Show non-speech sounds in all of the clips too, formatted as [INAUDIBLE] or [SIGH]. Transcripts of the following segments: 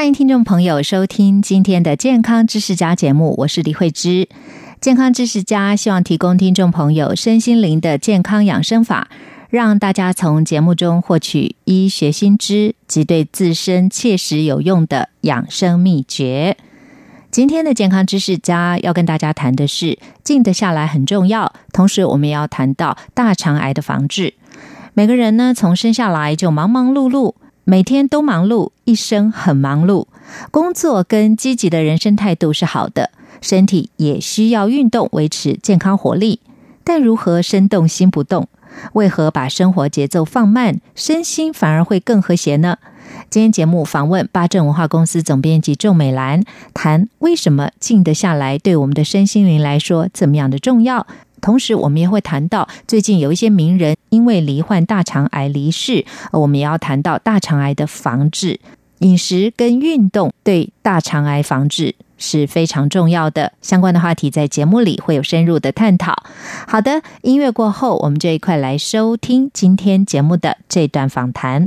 欢迎听众朋友收听今天的《健康知识家》节目，我是李慧芝。健康知识家希望提供听众朋友身心灵的健康养生法，让大家从节目中获取医学新知及对自身切实有用的养生秘诀。今天的健康知识家要跟大家谈的是静得下来很重要，同时我们也要谈到大肠癌的防治。每个人呢，从生下来就忙忙碌碌，每天都忙碌，一生很忙碌。工作跟积极的人生态度是好的。身体也需要运动维持健康活力，但如何身动心不动？为何把生活节奏放慢，身心反而会更和谐呢？今天节目访问八正文化公司总编辑仲美兰，谈为什么静得下来对我们的身心灵来说怎么样的重要。同时，我们也会谈到最近有一些名人因为罹患大肠癌离世，我们也要谈到大肠癌的防治，饮食跟运动对大肠癌防治。是非常重要的，相关的话题在节目里会有深入的探讨。好的，音乐过后，我们就一块来收听今天节目的这段访谈。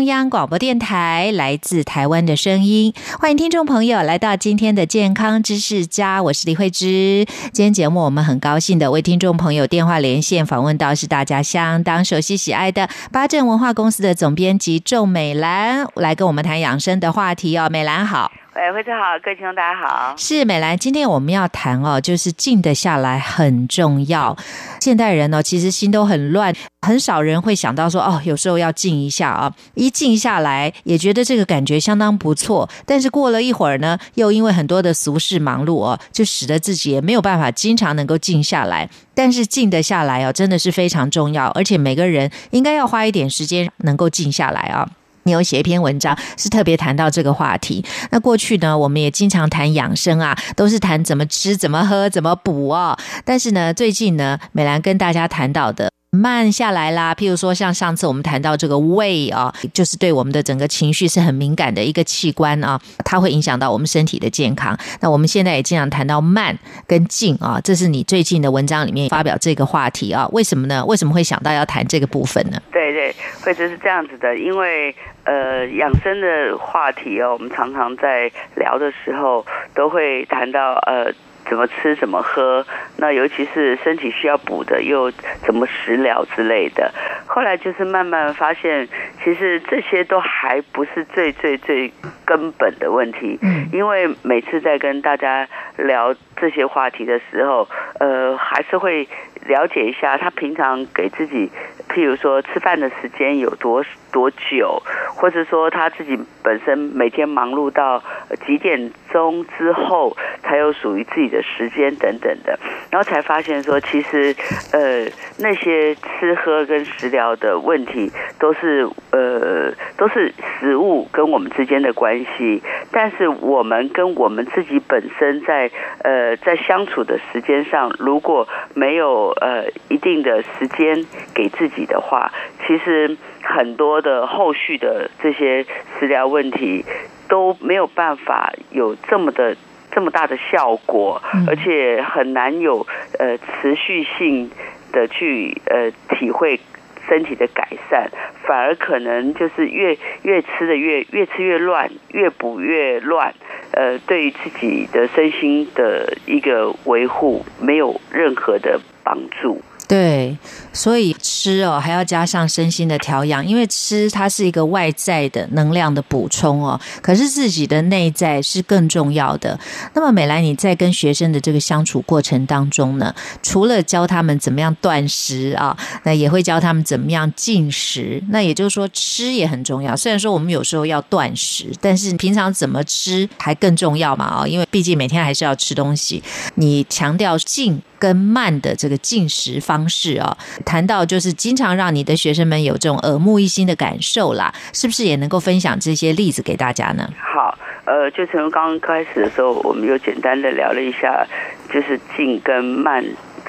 中央广播电台来自台湾的声音，欢迎听众朋友来到今天的健康知识家，我是李慧芝。今天节目我们很高兴的为听众朋友电话连线访问到是大家相当熟悉喜爱的八正文化公司的总编辑仲美兰，来跟我们谈养生的话题哦。美兰好。喂，慧珍好，各位听众大家好。是美兰，今天我们要谈哦，就是静得下来很重要。现代人呢，其实心都很乱，很少人会想到说哦，有时候要静一下啊。静下来，也觉得这个感觉相当不错。但是过了一会儿呢，又因为很多的俗事忙碌哦，就使得自己也没有办法经常能够静下来。但是静得下来哦，真的是非常重要，而且每个人应该要花一点时间能够静下来啊。你有写一篇文章，是特别谈到这个话题。那过去呢，我们也经常谈养生啊，都是谈怎么吃、怎么喝、怎么补哦。但是呢，最近呢，美兰跟大家谈到的。慢下来啦，譬如说像上次我们谈到这个胃啊，就是对我们的整个情绪是很敏感的一个器官啊，它会影响到我们身体的健康。那我们现在也经常谈到慢跟静啊，这是你最近的文章里面发表这个话题啊，为什么呢？为什么会想到要谈这个部分呢？对对，会者是这样子的，因为呃养生的话题哦，我们常常在聊的时候都会谈到呃。怎么吃怎么喝，那尤其是身体需要补的，又怎么食疗之类的。后来就是慢慢发现，其实这些都还不是最最最根本的问题。嗯，因为每次在跟大家聊这些话题的时候，呃，还是会了解一下他平常给自己，譬如说吃饭的时间有多多久，或者说他自己本身每天忙碌到几点钟之后。才有属于自己的时间等等的，然后才发现说，其实呃那些吃喝跟食疗的问题，都是呃都是食物跟我们之间的关系。但是我们跟我们自己本身在呃在相处的时间上，如果没有呃一定的时间给自己的话，其实很多的后续的这些食疗问题都没有办法有这么的。这么大的效果，而且很难有呃持续性的去呃体会身体的改善，反而可能就是越越吃的越越吃越乱，越补越乱，呃，对于自己的身心的一个维护没有任何的帮助。对，所以吃哦还要加上身心的调养，因为吃它是一个外在的能量的补充哦，可是自己的内在是更重要的。那么美兰，你在跟学生的这个相处过程当中呢，除了教他们怎么样断食啊，那也会教他们怎么样进食。那也就是说，吃也很重要。虽然说我们有时候要断食，但是平常怎么吃还更重要嘛啊，因为毕竟每天还是要吃东西。你强调进。跟慢的这个进食方式哦，谈到就是经常让你的学生们有这种耳目一新的感受啦，是不是也能够分享这些例子给大家呢？好，呃，就从刚开始的时候，我们又简单的聊了一下，就是进跟慢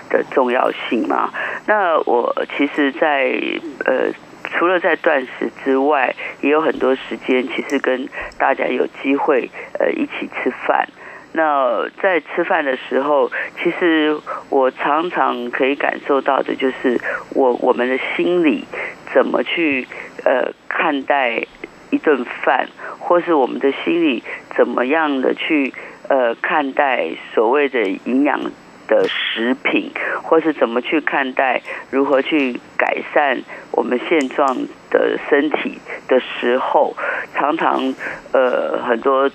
的重要性嘛。那我其实，在呃，除了在断食之外，也有很多时间，其实跟大家有机会呃一起吃饭。那在吃饭的时候，其实我常常可以感受到的，就是我我们的心里怎么去呃看待一顿饭，或是我们的心里怎么样的去呃看待所谓的营养的食品，或是怎么去看待如何去改善我们现状的身体的时候，常常呃很多。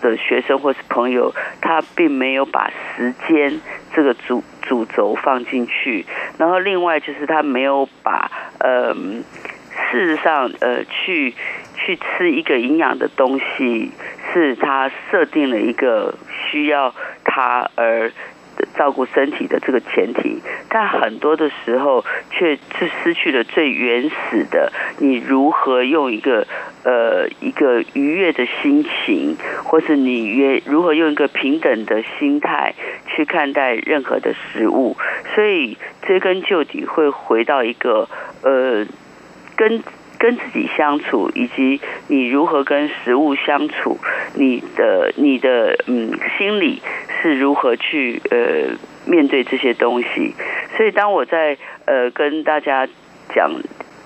的学生或是朋友，他并没有把时间这个主主轴放进去，然后另外就是他没有把呃，事实上呃，去去吃一个营养的东西，是他设定了一个需要他而。照顾身体的这个前提，但很多的时候却是失去了最原始的，你如何用一个呃一个愉悦的心情，或是你如何用一个平等的心态去看待任何的食物，所以追根究底会回到一个呃跟。跟自己相处，以及你如何跟食物相处，你的你的嗯心理是如何去呃面对这些东西。所以当我在呃跟大家讲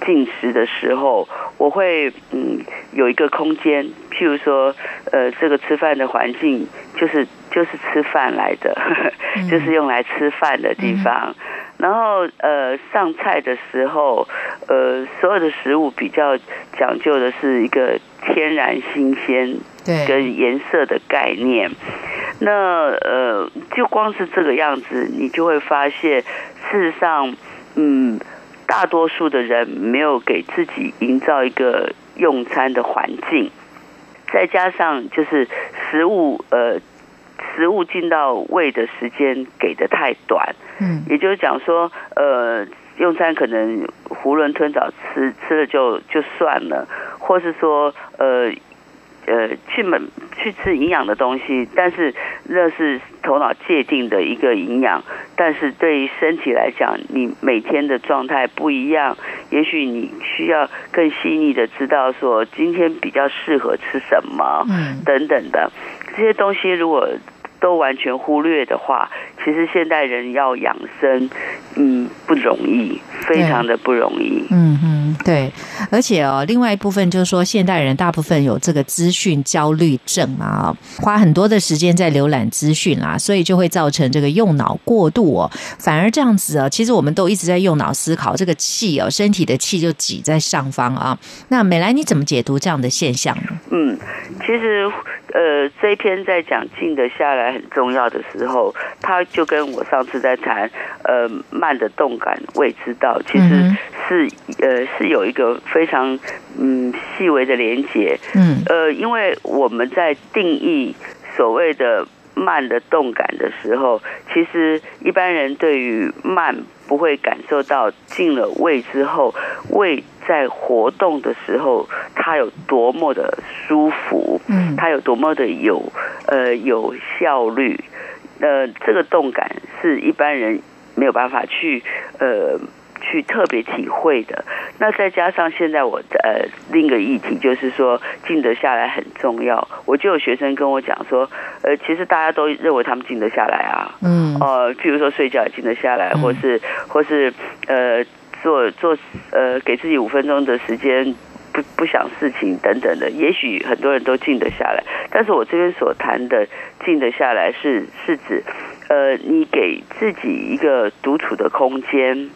进食的时候，我会嗯有一个空间，譬如说呃这个吃饭的环境就是就是吃饭来的，[LAUGHS] 就是用来吃饭的地方。然后呃上菜的时候，呃所有的食物比较讲究的是一个天然新鲜，跟颜色的概念。那呃就光是这个样子，你就会发现，事实上，嗯，大多数的人没有给自己营造一个用餐的环境，再加上就是食物呃。食物进到胃的时间给的太短，嗯，也就是讲说，呃，用餐可能囫囵吞枣吃吃了就就算了，或是说，呃，呃，去门去吃营养的东西，但是那是头脑界定的一个营养，但是对于身体来讲，你每天的状态不一样，也许你需要更细腻的知道说今天比较适合吃什么，嗯，等等的。这些东西，如果都完全忽略的话，其实现代人要养生，嗯，不容易，非常的不容易。嗯嗯，对。而且哦，另外一部分就是说，现代人大部分有这个资讯焦虑症啊，花很多的时间在浏览资讯啦，所以就会造成这个用脑过度哦。反而这样子啊，其实我们都一直在用脑思考，这个气哦，身体的气就挤在上方啊。那美兰，你怎么解读这样的现象呢？嗯，其实。呃，这一篇在讲静得下来很重要的时候，他就跟我上次在谈呃慢的动感未知道，其实是呃是有一个非常嗯细微的连接。嗯，呃，因为我们在定义所谓的慢的动感的时候，其实一般人对于慢不会感受到进了胃之后胃。在活动的时候，它有多么的舒服，嗯，它有多么的有呃有效率，呃，这个动感是一般人没有办法去呃去特别体会的。那再加上现在我呃另一个议题就是说静得下来很重要，我就有学生跟我讲说，呃，其实大家都认为他们静得下来啊，嗯，呃，譬如说睡觉也静得下来，或是或是呃。做做呃，给自己五分钟的时间，不不想事情等等的，也许很多人都静得下来。但是我这边所谈的静得下来，是是指，呃，你给自己一个独处的空间，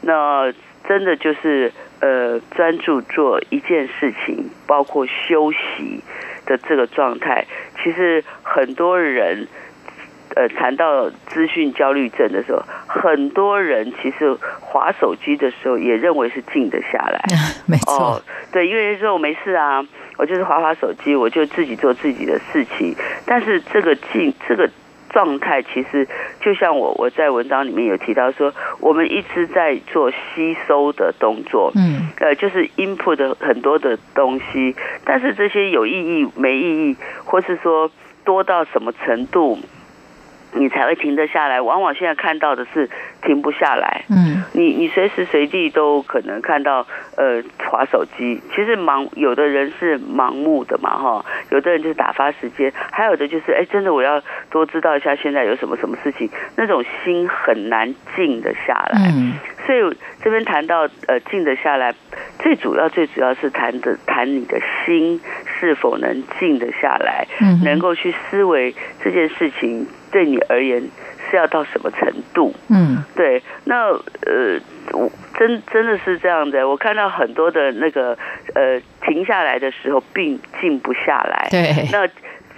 那真的就是呃专注做一件事情，包括休息的这个状态。其实很多人。呃，谈到资讯焦虑症的时候，很多人其实划手机的时候也认为是静得下来。[LAUGHS] 没错，对，因为说我没事啊，我就是划划手机，我就自己做自己的事情。但是这个静这个状态，其实就像我我在文章里面有提到说，我们一直在做吸收的动作，嗯，呃，就是 input 的很多的东西，但是这些有意义没意义，或是说多到什么程度？你才会停得下来。往往现在看到的是停不下来。嗯，你你随时随地都可能看到呃划手机。其实盲有的人是盲目的嘛哈，有的人就是打发时间，还有的就是哎真的我要多知道一下现在有什么什么事情。那种心很难静得下来。嗯，所以这边谈到呃静得下来，最主要最主要是谈的谈你的心是否能静得下来，嗯，能够去思维这件事情。对你而言是要到什么程度？嗯，对，那呃，我真真的是这样的。我看到很多的那个呃，停下来的时候并静不下来。对，那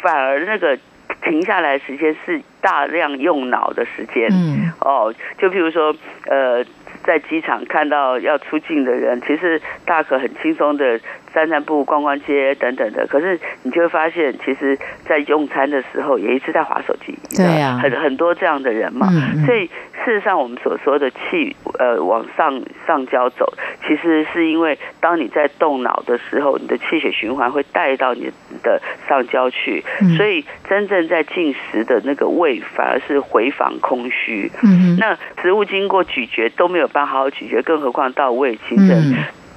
反而那个停下来时间是大量用脑的时间。嗯，哦，就譬如说呃。在机场看到要出境的人，其实大可很轻松的散散步、逛逛街等等的。可是你就会发现，其实，在用餐的时候也一直在划手机。对呀，很很多这样的人嘛。所以事实上，我们所说的气呃往上上焦走，其实是因为当你在动脑的时候，你的气血循环会带到你的上焦去。所以真正在进食的那个胃反而是回访空虚。嗯那食物经过咀嚼都没有。办法好好咀嚼，更何况到胃形成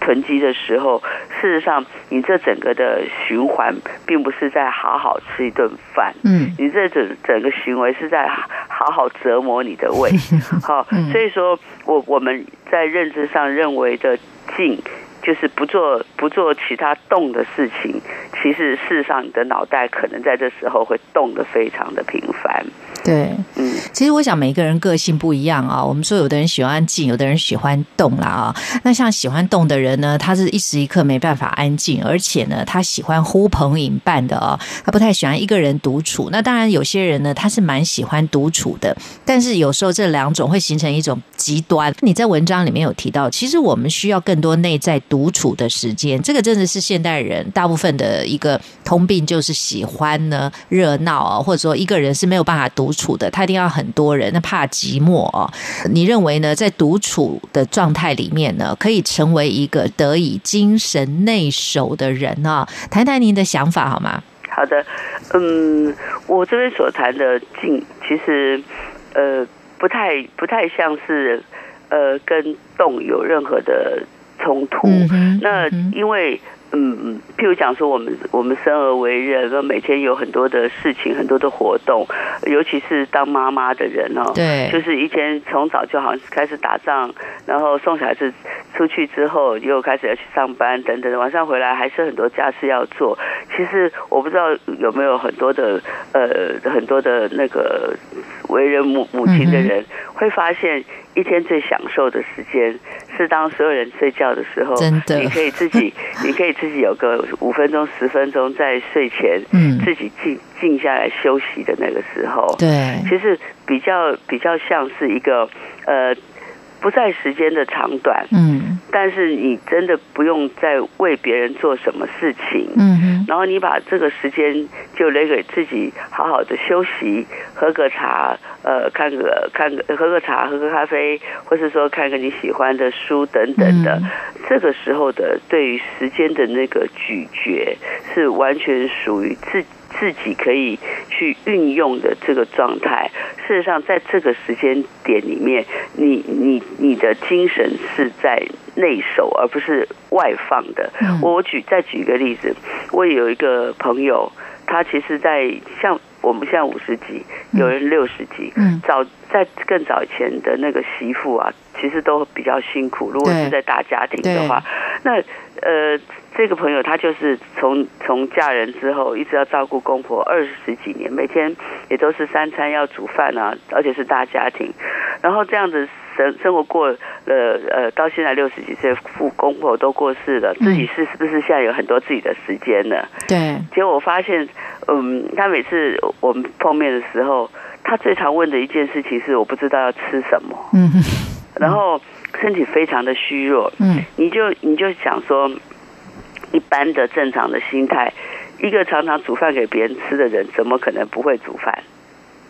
囤积的时候，事实上，你这整个的循环，并不是在好好吃一顿饭，嗯，你这整整个行为是在好好折磨你的胃，[LAUGHS] 好，所以说我我们在认知上认为的静，就是不做不做其他动的事情，其实事实上你的脑袋可能在这时候会动得非常的频繁。对，嗯，其实我想每个人个性不一样啊。我们说有的人喜欢静，有的人喜欢动啦啊。那像喜欢动的人呢，他是一时一刻没办法安静，而且呢，他喜欢呼朋引伴的啊，他不太喜欢一个人独处。那当然，有些人呢，他是蛮喜欢独处的，但是有时候这两种会形成一种极端。你在文章里面有提到，其实我们需要更多内在独独处的时间。这个真的是现代人大部分的一个通病，就是喜欢呢热闹啊，或者说一个人是没有办法独。处的，他一定要很多人，那怕寂寞哦。你认为呢？在独处的状态里面呢，可以成为一个得以精神内守的人啊？谈谈您的想法好吗？好的，嗯，我这边所谈的静，其实呃，不太不太像是呃跟动有任何的冲突。那因为。嗯，譬如讲说，我们我们生而为人，那每天有很多的事情，很多的活动，尤其是当妈妈的人哦，对，就是一天从早就好像开始打仗，然后送小孩子出去之后，又开始要去上班等等，晚上回来还是很多家事要做。其实我不知道有没有很多的呃很多的那个为人母母亲的人会发现。一天最享受的时间是当所有人睡觉的时候，真的，你可以自己，[LAUGHS] 你可以自己有个五分钟、十分钟在睡前，嗯，自己静静下来休息的那个时候，对，其实比较比较像是一个呃。不在时间的长短，嗯，但是你真的不用再为别人做什么事情，嗯然后你把这个时间就留给自己，好好的休息，喝个茶，呃，看个看个喝个茶，喝个咖啡，或是说看个你喜欢的书等等的，这个时候的对于时间的那个咀嚼，是完全属于自。自己可以去运用的这个状态，事实上，在这个时间点里面，你你你的精神是在内守，而不是外放的。我举再举一个例子，我有一个朋友，他其实，在像我我们现在五十几，有人六十几。嗯，早在更早以前的那个媳妇啊，其实都比较辛苦。如果是在大家庭的话，那呃，这个朋友她就是从从嫁人之后，一直要照顾公婆二十几年，每天也都是三餐要煮饭啊，而且是大家庭，然后这样子。生生活过了，呃，到现在六十几岁，父公婆都过世了，自己是是不是现在有很多自己的时间呢？对。结果我发现，嗯，他每次我们碰面的时候，他最常问的一件事情是，我不知道要吃什么。嗯。然后身体非常的虚弱。嗯。你就你就想说，一般的正常的心态，一个常常煮饭给别人吃的人，怎么可能不会煮饭？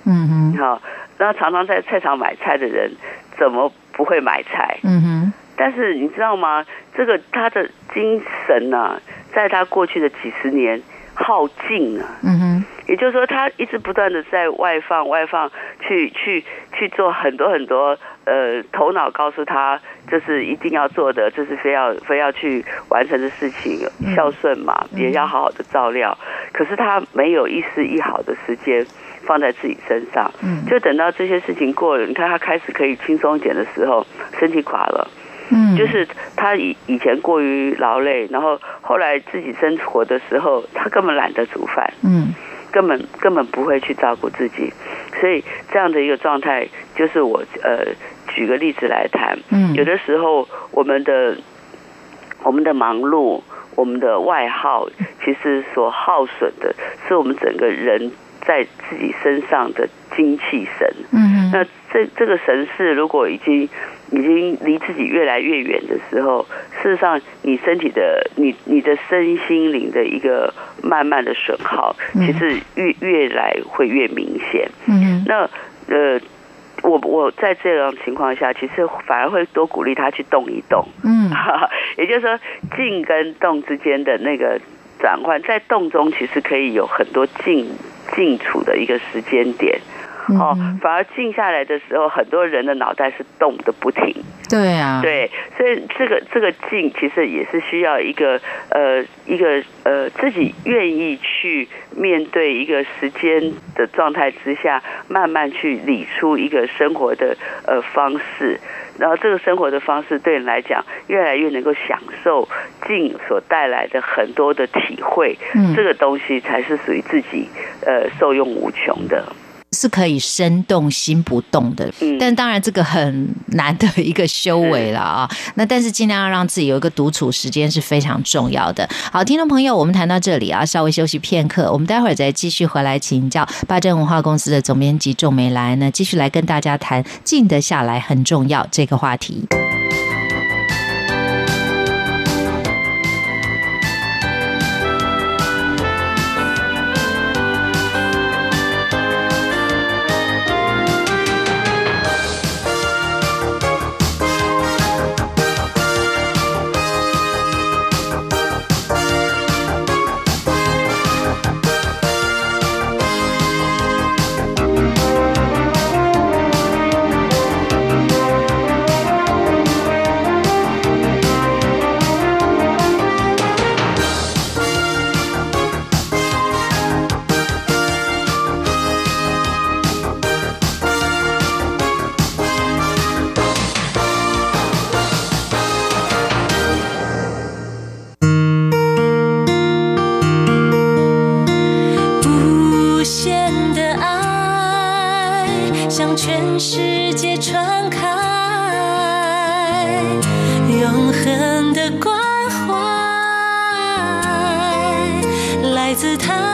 嗯哼。好，然后常常在菜场买菜的人。怎么不会买菜？嗯哼。但是你知道吗？这个他的精神呢，在他过去的几十年耗尽啊。嗯哼。也就是说，他一直不断的在外放、外放，去去去做很多很多呃，头脑告诉他这是一定要做的，这是非要非要去完成的事情，孝顺嘛，也要好好的照料。可是他没有一丝一毫的时间。放在自己身上，嗯，就等到这些事情过了，你看他开始可以轻松一点的时候，身体垮了，嗯，就是他以以前过于劳累，然后后来自己生活的时候，他根本懒得煮饭，嗯，根本根本不会去照顾自己，所以这样的一个状态，就是我呃举个例子来谈，嗯，有的时候我们的我们的忙碌，我们的外耗，其实所耗损的是我们整个人。在自己身上的精气神，嗯，那这这个神是如果已经已经离自己越来越远的时候，事实上你身体的你你的身心灵的一个慢慢的损耗，其实越越来会越明显。嗯，那呃，我我在这样情况下，其实反而会多鼓励他去动一动。嗯，[LAUGHS] 也就是说静跟动之间的那个转换，在动中其实可以有很多静。静处的一个时间点，哦，反而静下来的时候，很多人的脑袋是动的不停。对啊，对，所以这个这个静其实也是需要一个呃一个呃自己愿意去面对一个时间的状态之下，慢慢去理出一个生活的呃方式。然后这个生活的方式对你来讲，越来越能够享受静所带来的很多的体会，这个东西才是属于自己呃受用无穷的。是可以身动心不动的，但当然这个很难的一个修为了啊。那但是尽量要让自己有一个独处时间是非常重要的。好，听众朋友，我们谈到这里啊，稍微休息片刻，我们待会儿再继续回来请教八珍文化公司的总编辑仲美兰呢，继续来跟大家谈静得下来很重要这个话题。自叹。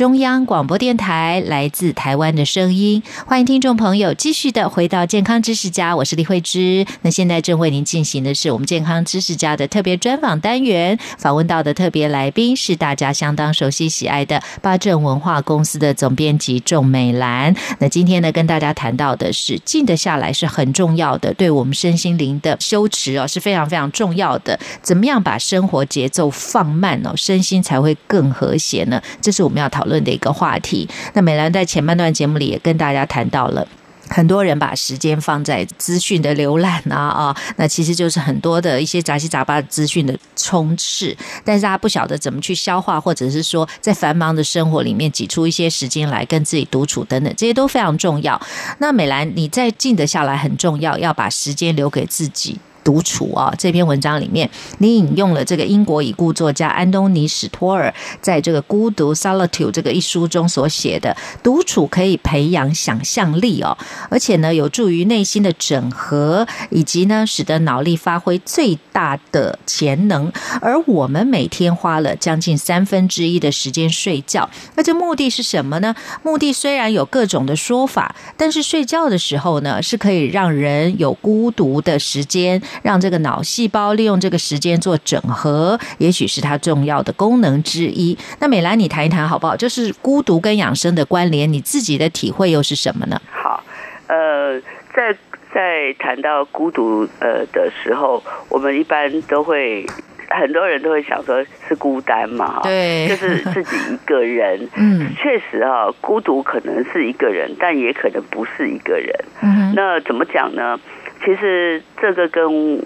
中央广播电台来自台湾的声音，欢迎听众朋友继续的回到健康知识家，我是李慧芝。那现在正为您进行的是我们健康知识家的特别专访单元，访问到的特别来宾是大家相当熟悉喜爱的八正文化公司的总编辑仲美兰。那今天呢，跟大家谈到的是静得下来是很重要的，对我们身心灵的修持哦是非常非常重要的。怎么样把生活节奏放慢哦，身心才会更和谐呢？这是我们要讨论。论的一个话题。那美兰在前半段节目里也跟大家谈到了很多人把时间放在资讯的浏览啊啊，那其实就是很多的一些杂七杂八的资讯的充斥，但是他不晓得怎么去消化，或者是说在繁忙的生活里面挤出一些时间来跟自己独处等等，这些都非常重要。那美兰，你在静得下来很重要，要把时间留给自己。独处啊，这篇文章里面，你引用了这个英国已故作家安东尼史托尔在这个《孤独》（Solitude） 这个一书中所写的，独处可以培养想象力哦，而且呢，有助于内心的整合，以及呢，使得脑力发挥最大的潜能。而我们每天花了将近三分之一的时间睡觉，那这目的是什么呢？目的虽然有各种的说法，但是睡觉的时候呢，是可以让人有孤独的时间。让这个脑细胞利用这个时间做整合，也许是它重要的功能之一。那美兰，你谈一谈好不好？就是孤独跟养生的关联，你自己的体会又是什么呢？好，呃，在在谈到孤独呃的时候，我们一般都会很多人都会想说是孤单嘛，对，就是自己一个人。[LAUGHS] 嗯，确实啊，孤独可能是一个人，但也可能不是一个人。嗯，那怎么讲呢？其实这个跟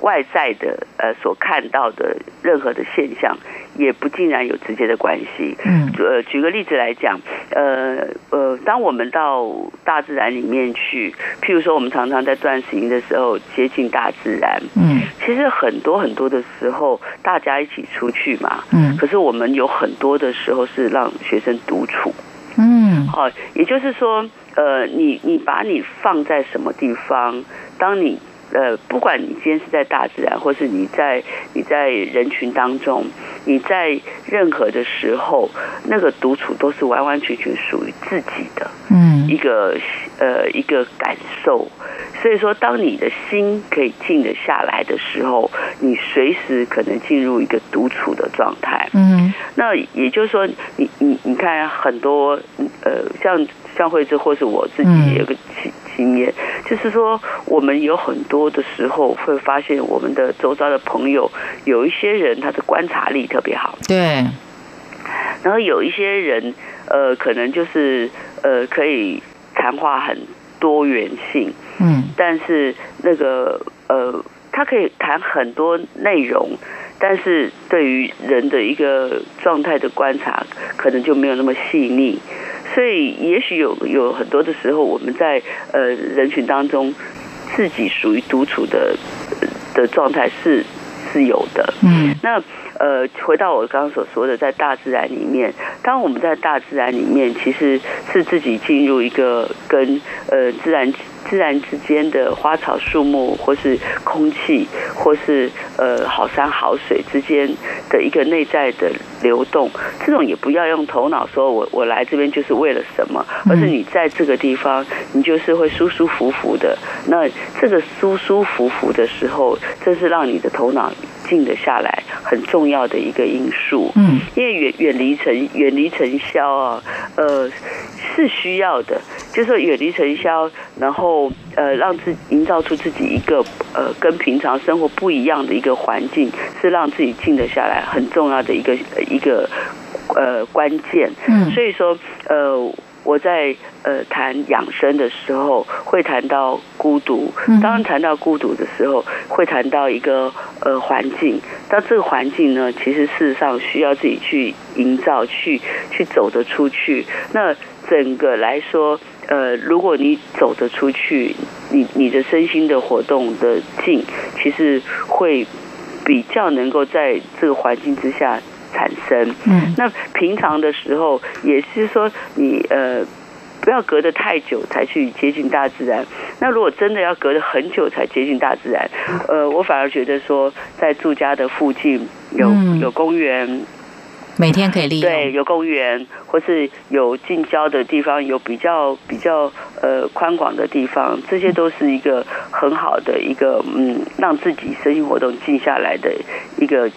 外在的呃所看到的任何的现象，也不尽然有直接的关系。嗯，呃，举个例子来讲，呃呃，当我们到大自然里面去，譬如说我们常常在断食营的时候接近大自然。嗯，其实很多很多的时候，大家一起出去嘛。嗯，可是我们有很多的时候是让学生独处。嗯，好，也就是说。呃，你你把你放在什么地方？当你呃，不管你今天是在大自然，或是你在你在人群当中，你在任何的时候，那个独处都是完完全全属于自己的，嗯，一个呃一个感受。所以说，当你的心可以静得下来的时候，你随时可能进入一个独处的状态。嗯，那也就是说，你你你看很多呃像。像惠芝或是我自己有个经经验，就是说我们有很多的时候会发现我们的周遭的朋友有一些人他的观察力特别好，对，然后有一些人呃可能就是呃可以谈话很多元性，嗯，但是那个呃他可以谈很多内容，但是对于人的一个状态的观察可能就没有那么细腻。所以，也许有有很多的时候，我们在呃人群当中，自己属于独处的的状态是是有的。嗯，那呃，回到我刚刚所说的，在大自然里面，当我们在大自然里面，其实是自己进入一个跟呃自然。自然之间的花草树木，或是空气，或是呃好山好水之间的一个内在的流动，这种也不要用头脑说，我我来这边就是为了什么，而是你在这个地方，你就是会舒舒服服的。那这个舒舒服服的时候，这是让你的头脑静得下来很重要的一个因素。嗯，因为远远离尘远离尘嚣啊，呃是需要的，就是远离尘嚣，然后。呃，让自营造出自己一个呃跟平常生活不一样的一个环境，是让自己静得下来很重要的一个一个呃关键。嗯，所以说呃我在呃谈养生的时候，会谈到孤独。当然谈到孤独的时候，会谈到一个呃环境。但这个环境呢，其实事实上需要自己去营造，去去走得出去。那整个来说。呃，如果你走得出去，你你的身心的活动的静，其实会比较能够在这个环境之下产生。嗯，那平常的时候，也是说你呃不要隔得太久才去接近大自然。那如果真的要隔得很久才接近大自然，呃，我反而觉得说在住家的附近有有公园。每天可以利用对，有公园或是有近郊的地方，有比较比较呃宽广的地方，这些都是一个很好的一个嗯，让自己身心活动静下来的一个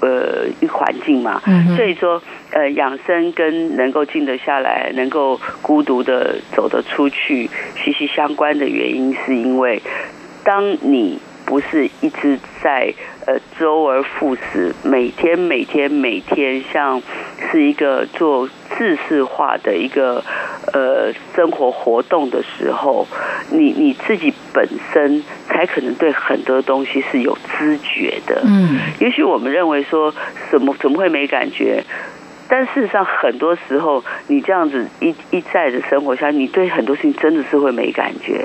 呃一环境嘛。所以说呃养生跟能够静得下来，能够孤独的走得出去息息相关的原因，是因为当你。不是一直在呃周而复始，每天每天每天像是一个做自式化的一个呃生活活动的时候，你你自己本身才可能对很多东西是有知觉的。嗯，也许我们认为说，什么怎么会没感觉？但事实上，很多时候你这样子一一再的生活下，你对很多事情真的是会没感觉。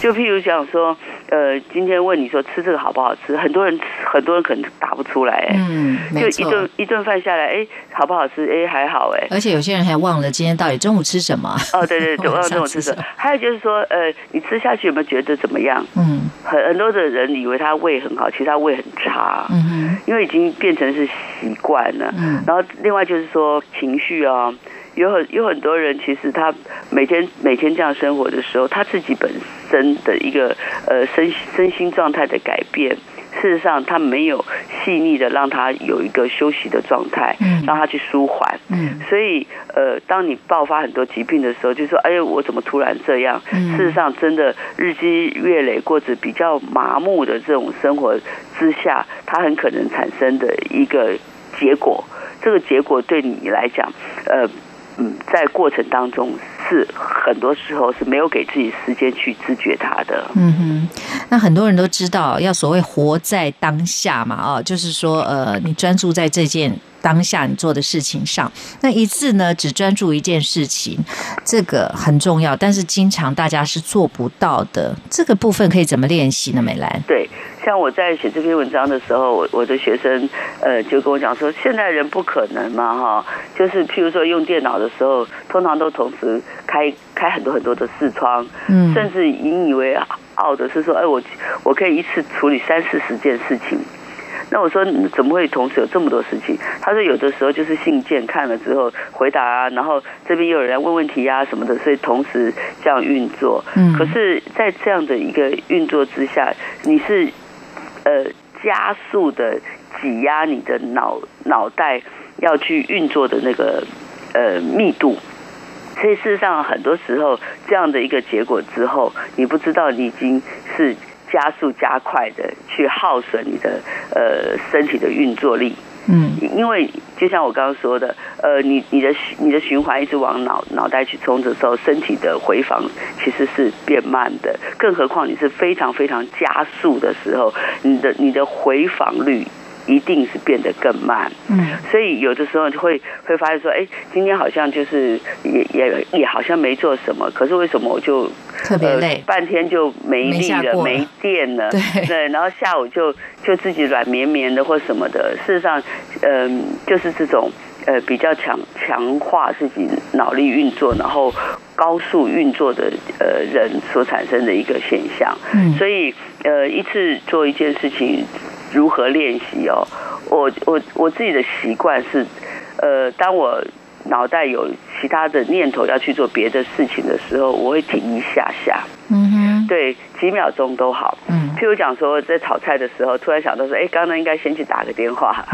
就譬如讲说，呃，今天问你说吃这个好不好吃，很多人很多人可能答不出来。嗯，就一顿一顿饭下来，哎，好不好吃？哎，还好哎。而且有些人还忘了今天到底中午吃什么。哦，对对对，忘了 [LAUGHS] 中午吃什么。还有就是说，呃，你吃下去有没有觉得怎么样？嗯，很很多的人以为他胃很好，其实他胃很差。嗯哼，因为已经变成是习惯了。嗯，然后另外就是说。说情绪啊，有很有很多人，其实他每天每天这样生活的时候，他自己本身的一个呃身身心状态的改变，事实上他没有细腻的让他有一个休息的状态，嗯，让他去舒缓，嗯，所以呃，当你爆发很多疾病的时候，就说哎呦，我怎么突然这样？嗯，事实上，真的日积月累过着比较麻木的这种生活之下，他很可能产生的一个结果。这个结果对你来讲，呃，嗯，在过程当中是很多时候是没有给自己时间去知觉它的。嗯哼，那很多人都知道要所谓活在当下嘛，哦，就是说，呃，你专注在这件当下你做的事情上，那一次呢只专注一件事情，这个很重要，但是经常大家是做不到的。这个部分可以怎么练习呢？美兰？对。像我在写这篇文章的时候，我我的学生呃就跟我讲说，现代人不可能嘛哈，就是譬如说用电脑的时候，通常都同时开开很多很多的视窗，嗯，甚至引以为傲的是说，哎我我可以一次处理三四十件事情。那我说怎么会同时有这么多事情？他说有的时候就是信件看了之后回答啊，然后这边又有人问问题呀什么的，所以同时这样运作。嗯，可是，在这样的一个运作之下，你是。呃，加速的挤压你的脑脑袋要去运作的那个呃密度，所以事实上很多时候这样的一个结果之后，你不知道你已经是加速加快的去耗损你的呃身体的运作力。嗯，因为就像我刚刚说的，呃，你你的你的循环一直往脑脑袋去冲的时候，身体的回防其实是变慢的。更何况你是非常非常加速的时候，你的你的回防率。一定是变得更慢，嗯，所以有的时候就会会发现说，哎，今天好像就是也也也好像没做什么，可是为什么我就特别累，半天就没力了，没电了，对，然后下午就就自己软绵绵的或什么的。事实上，嗯，就是这种呃比较强强化自己脑力运作，然后高速运作的呃人所产生的一个现象。嗯，所以呃一次做一件事情。如何练习哦？我我我自己的习惯是，呃，当我脑袋有其他的念头要去做别的事情的时候，我会停一下下。嗯哼，对，几秒钟都好。嗯，譬如讲说在炒菜的时候，突然想到说，哎，刚刚应该先去打个电话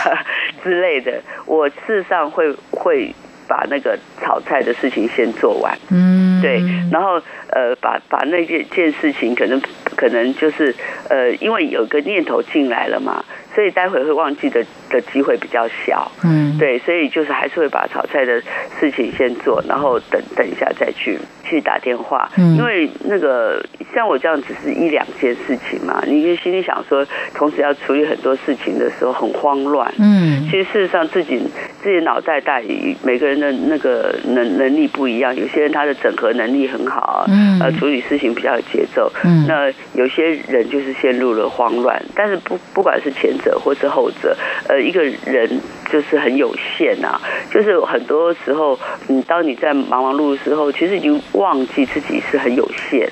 [LAUGHS] 之类的。我事实上会会把那个炒菜的事情先做完。嗯，对，然后呃，把把那件件事情可能。可能就是呃，因为有个念头进来了嘛，所以待会会忘记的的机会比较小。嗯，对，所以就是还是会把炒菜的事情先做，然后等等一下再去去打电话。嗯，因为那个像我这样只是一两件事情嘛，你就心里想说，同时要处理很多事情的时候很慌乱。嗯，其实事实上自己自己脑袋大，每个人的那个能能力不一样，有些人他的整合能力很好，嗯，呃，处理事情比较有节奏。嗯，那有些人就是陷入了慌乱，但是不不管是前者或是后者，呃，一个人就是很有限啊，就是很多时候，嗯，当你在忙忙碌碌的时候，其实已经忘记自己是很有限，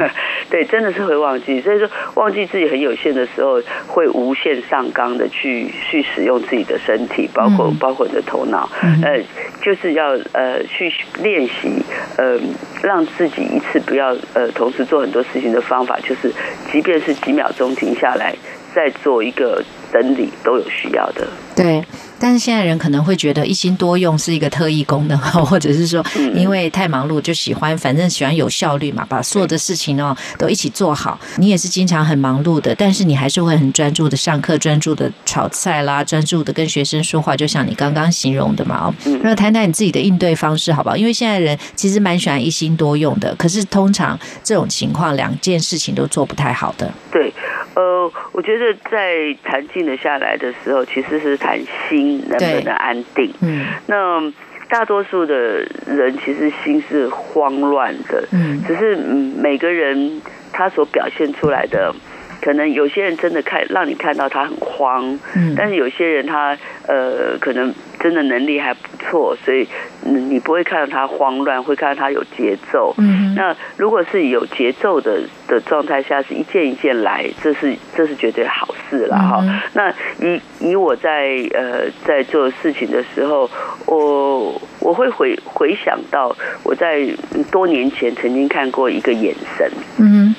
[LAUGHS] 对，真的是会忘记，所以说忘记自己很有限的时候，会无限上纲的去去使用自己的身体，包括包括你的头脑，呃，就是要呃去练习，呃，让自己一次不要呃同时做很多事情的方法，就是。即便是几秒钟停下来，再做一个整理，都有需要的。对，但是现在人可能会觉得一心多用是一个特异功能，[LAUGHS] 或者是说因为太忙碌就喜欢，反正喜欢有效率嘛，把所有的事情哦都一起做好。你也是经常很忙碌的，但是你还是会很专注的上课，专注的炒菜啦，专注的跟学生说话，就像你刚刚形容的嘛。那谈谈你自己的应对方式好不好？因为现在人其实蛮喜欢一心多用的，可是通常这种情况两件事情都做不太好的。对。呃，我觉得在谈静的下来的时候，其实是谈心能不能安定。嗯，那大多数的人其实心是慌乱的。嗯，只是每个人他所表现出来的。可能有些人真的看让你看到他很慌，嗯，但是有些人他呃可能真的能力还不错，所以你不会看到他慌乱，会看到他有节奏。嗯，那如果是有节奏的的状态下，是一件一件来，这是这是绝对好事了哈。那以以我在呃在做事情的时候，我我会回回想到我在多年前曾经看过一个眼神，嗯。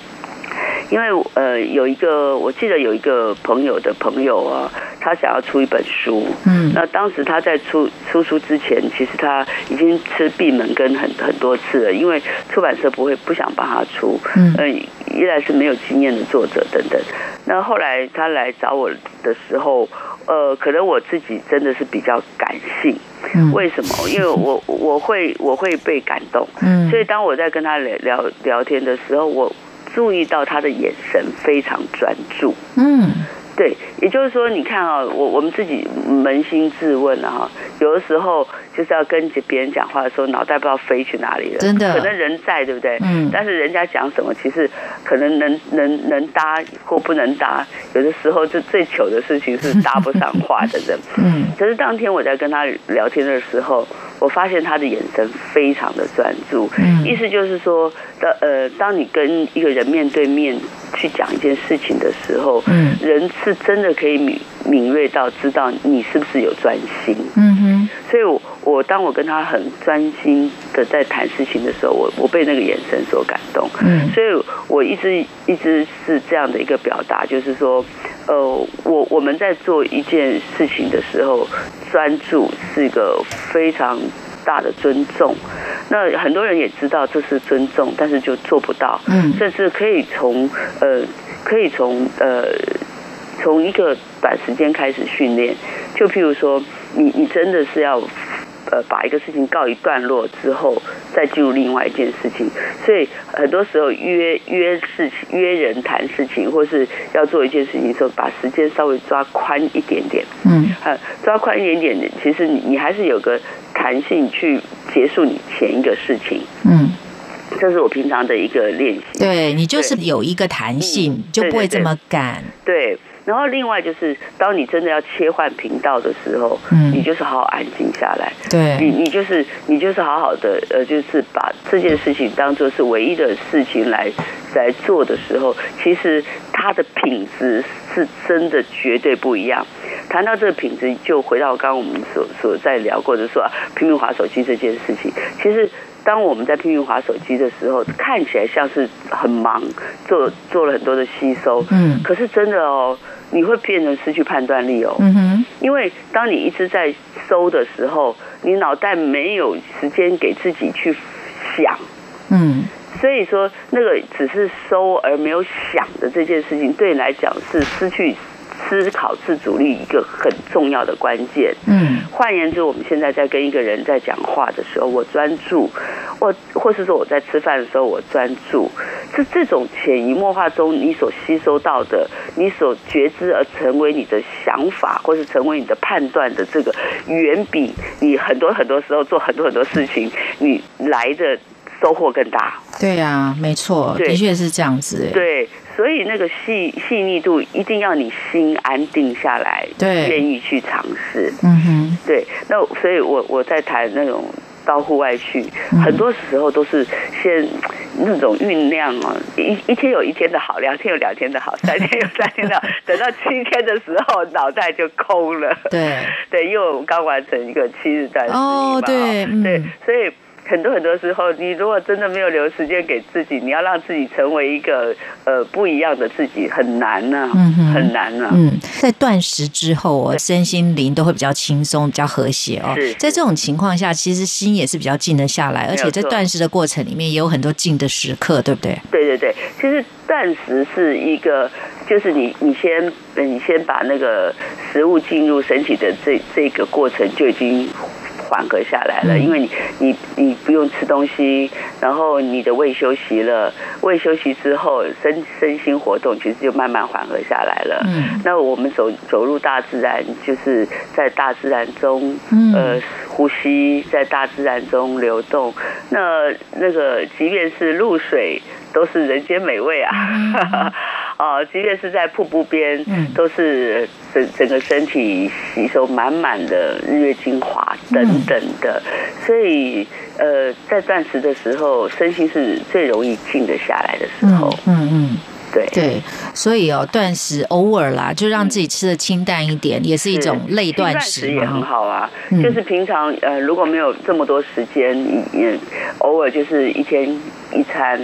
因为呃，有一个我记得有一个朋友的朋友啊，他想要出一本书。嗯。那当时他在出出书之前，其实他已经吃闭门羹很很多次了，因为出版社不会不想帮他出。嗯。呃，一来是没有经验的作者等等。那后来他来找我的时候，呃，可能我自己真的是比较感性。嗯。为什么？因为我 [LAUGHS] 我会我会被感动。嗯。所以当我在跟他聊聊聊天的时候，我。注意到他的眼神非常专注，嗯，对，也就是说，你看啊，我我们自己扪心自问啊，哈，有的时候就是要跟别人讲话的时候，脑袋不知道飞去哪里了，真的，可能人在，对不对？嗯，但是人家讲什么，其实可能能能能搭或不能搭，有的时候就最糗的事情是搭不上话的人，[LAUGHS] 嗯，可是当天我在跟他聊天的时候。我发现他的眼神非常的专注，意思就是说，当呃，当你跟一个人面对面去讲一件事情的时候，人是真的可以敏敏锐到知道你是不是有专心。嗯哼，所以我我当我跟他很专心的在谈事情的时候，我我被那个眼神所感动。嗯，所以我一直一直是这样的一个表达，就是说，呃，我我们在做一件事情的时候。专注是一个非常大的尊重，那很多人也知道这是尊重，但是就做不到。嗯，甚至可以从呃，可以从呃，从一个短时间开始训练。就譬如说，你你真的是要。呃，把一个事情告一段落之后，再进入另外一件事情。所以很多时候约约事情、约人谈事情，或是要做一件事情的时候，把时间稍微抓宽一点点。嗯，呃，抓宽一点点，其实你你还是有个弹性去结束你前一个事情。嗯，这是我平常的一个练习。对你就是有一个弹性，就不会这么赶。对。然后另外就是，当你真的要切换频道的时候，嗯，你就是好好安静下来，对，你你就是你就是好好的，呃，就是把这件事情当做是唯一的事情来来做的时候，其实它的品质是真的绝对不一样。谈到这个品质，就回到刚刚我们所所在聊过的说拼命划手机这件事情，其实。当我们在拼命划手机的时候，看起来像是很忙，做做了很多的吸收。嗯，可是真的哦，你会变成失去判断力哦。嗯哼，因为当你一直在收的时候，你脑袋没有时间给自己去想。嗯，所以说那个只是收而没有想的这件事情，对你来讲是失去。思考自主力一个很重要的关键。嗯，换言之，我们现在在跟一个人在讲话的时候，我专注，或或是说我在吃饭的时候我专注，是这种潜移默化中你所吸收到的，你所觉知而成为你的想法，或是成为你的判断的这个，远比你很多很多时候做很多很多事情，你来的收获更大。对呀，没错，的确是这样子。对。所以那个细细腻度一定要你心安定下来，对，愿意去尝试，嗯哼，对。那所以，我我在谈那种到户外去，很多时候都是先那种酝酿啊，一一天有一天的好，两天有两天的好，三天有三天的好，[LAUGHS] 等到七天的时候，脑袋就空了。对对，因为我们刚完成一个七日断食嘛，对对，所以。很多很多时候，你如果真的没有留时间给自己，你要让自己成为一个呃不一样的自己，很难呢、嗯哼。很难呢、嗯，在断食之后哦，身心灵都会比较轻松，比较和谐哦。在这种情况下，其实心也是比较静得下来，而且在断食的过程里面也有很多静的时刻，对不对？对对对，其实断食是一个，就是你你先呃你先把那个食物进入身体的这这个过程就已经缓和下来了，嗯因为你你你不用吃东西，然后你的胃休息了，胃休息之后身身心活动其实就慢慢缓和下来了。嗯那我们走走入大自然，就是在大自然中，嗯呃，呼吸，在大自然中流动。那那个，即便是露水，都是人间美味啊！[LAUGHS] 哦，即便是在瀑布边，嗯都是整整个身体吸收满满的日月精华等等的。所以，呃，在断食的时候，身心是最容易静得下来的时嗯候。嗯嗯，对对，所以哦，断食偶尔啦，就让自己吃的清淡一点，也是一种类断断食也很。好啊，嗯就是平常呃如果没有这么多时间，你你偶尔就是一天一餐。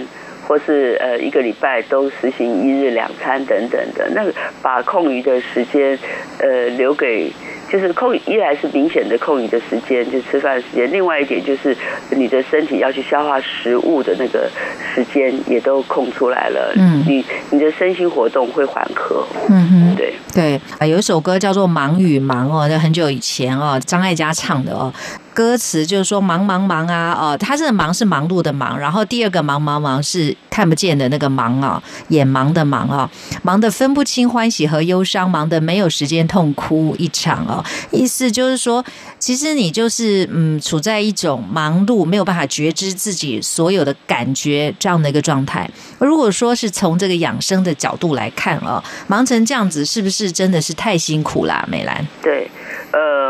或是呃一个礼拜都实行一日两餐等等的，那个把空余的时间呃留给，就是空一来是明显的空余的时间，就吃饭的时间；另外一点就是你的身体要去消化食物的那个时间也都空出来了，嗯你你的身心活动会缓和，嗯哼。对。对，啊，有一首歌叫做《忙与忙》哦，在很久以前哦，张艾嘉唱的哦。歌词就是说忙忙忙啊，哦，他这个忙是忙碌的忙，然后第二个忙忙忙是看不见的那个忙啊，眼盲的忙啊，忙得分不清欢喜和忧伤，忙得没有时间痛哭一场哦。意思就是说，其实你就是嗯，处在一种忙碌，没有办法觉知自己所有的感觉这样的一个状态。如果说是从这个养生的角度来看啊，忙成这样子，是不是真的是太辛苦啦？美兰，对，呃，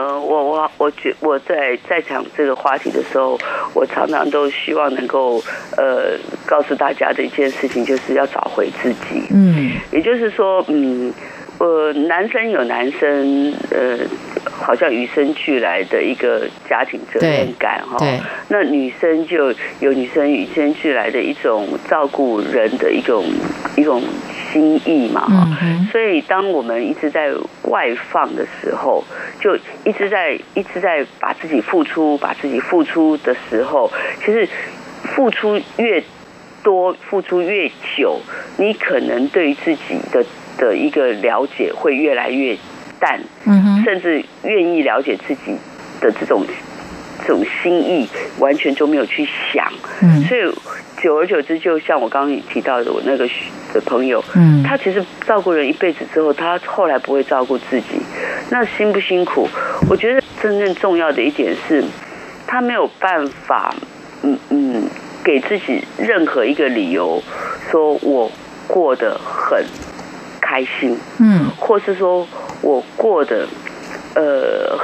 我觉我在在讲这个话题的时候，我常常都希望能够呃告诉大家的一件事情，就是要找回自己。嗯也就是说，嗯，呃，男生有男生呃，好像与生俱来的一个家庭责任感哈。对，那女生就有女生与生俱来的一种照顾人的一种一种心意嘛哈。嗯，所以，当我们一直在外放的时候，就一直在一直在把自己付出，把自己付出的时候，其实付出越多，付出越久，你可能对于自己的的一个了解会越来越淡，嗯，甚至愿意了解自己的这种这种心意，完全就没有去想。嗯。所以，久而久之，就像我刚刚提到的，我那个的朋友，嗯，他其实照顾人一辈子之后，他后来不会照顾自己，那辛不辛苦？我觉得真正重要的一点是，他没有办法，嗯嗯，给自己任何一个理由，说我过得很开心，嗯。或是说我过得呃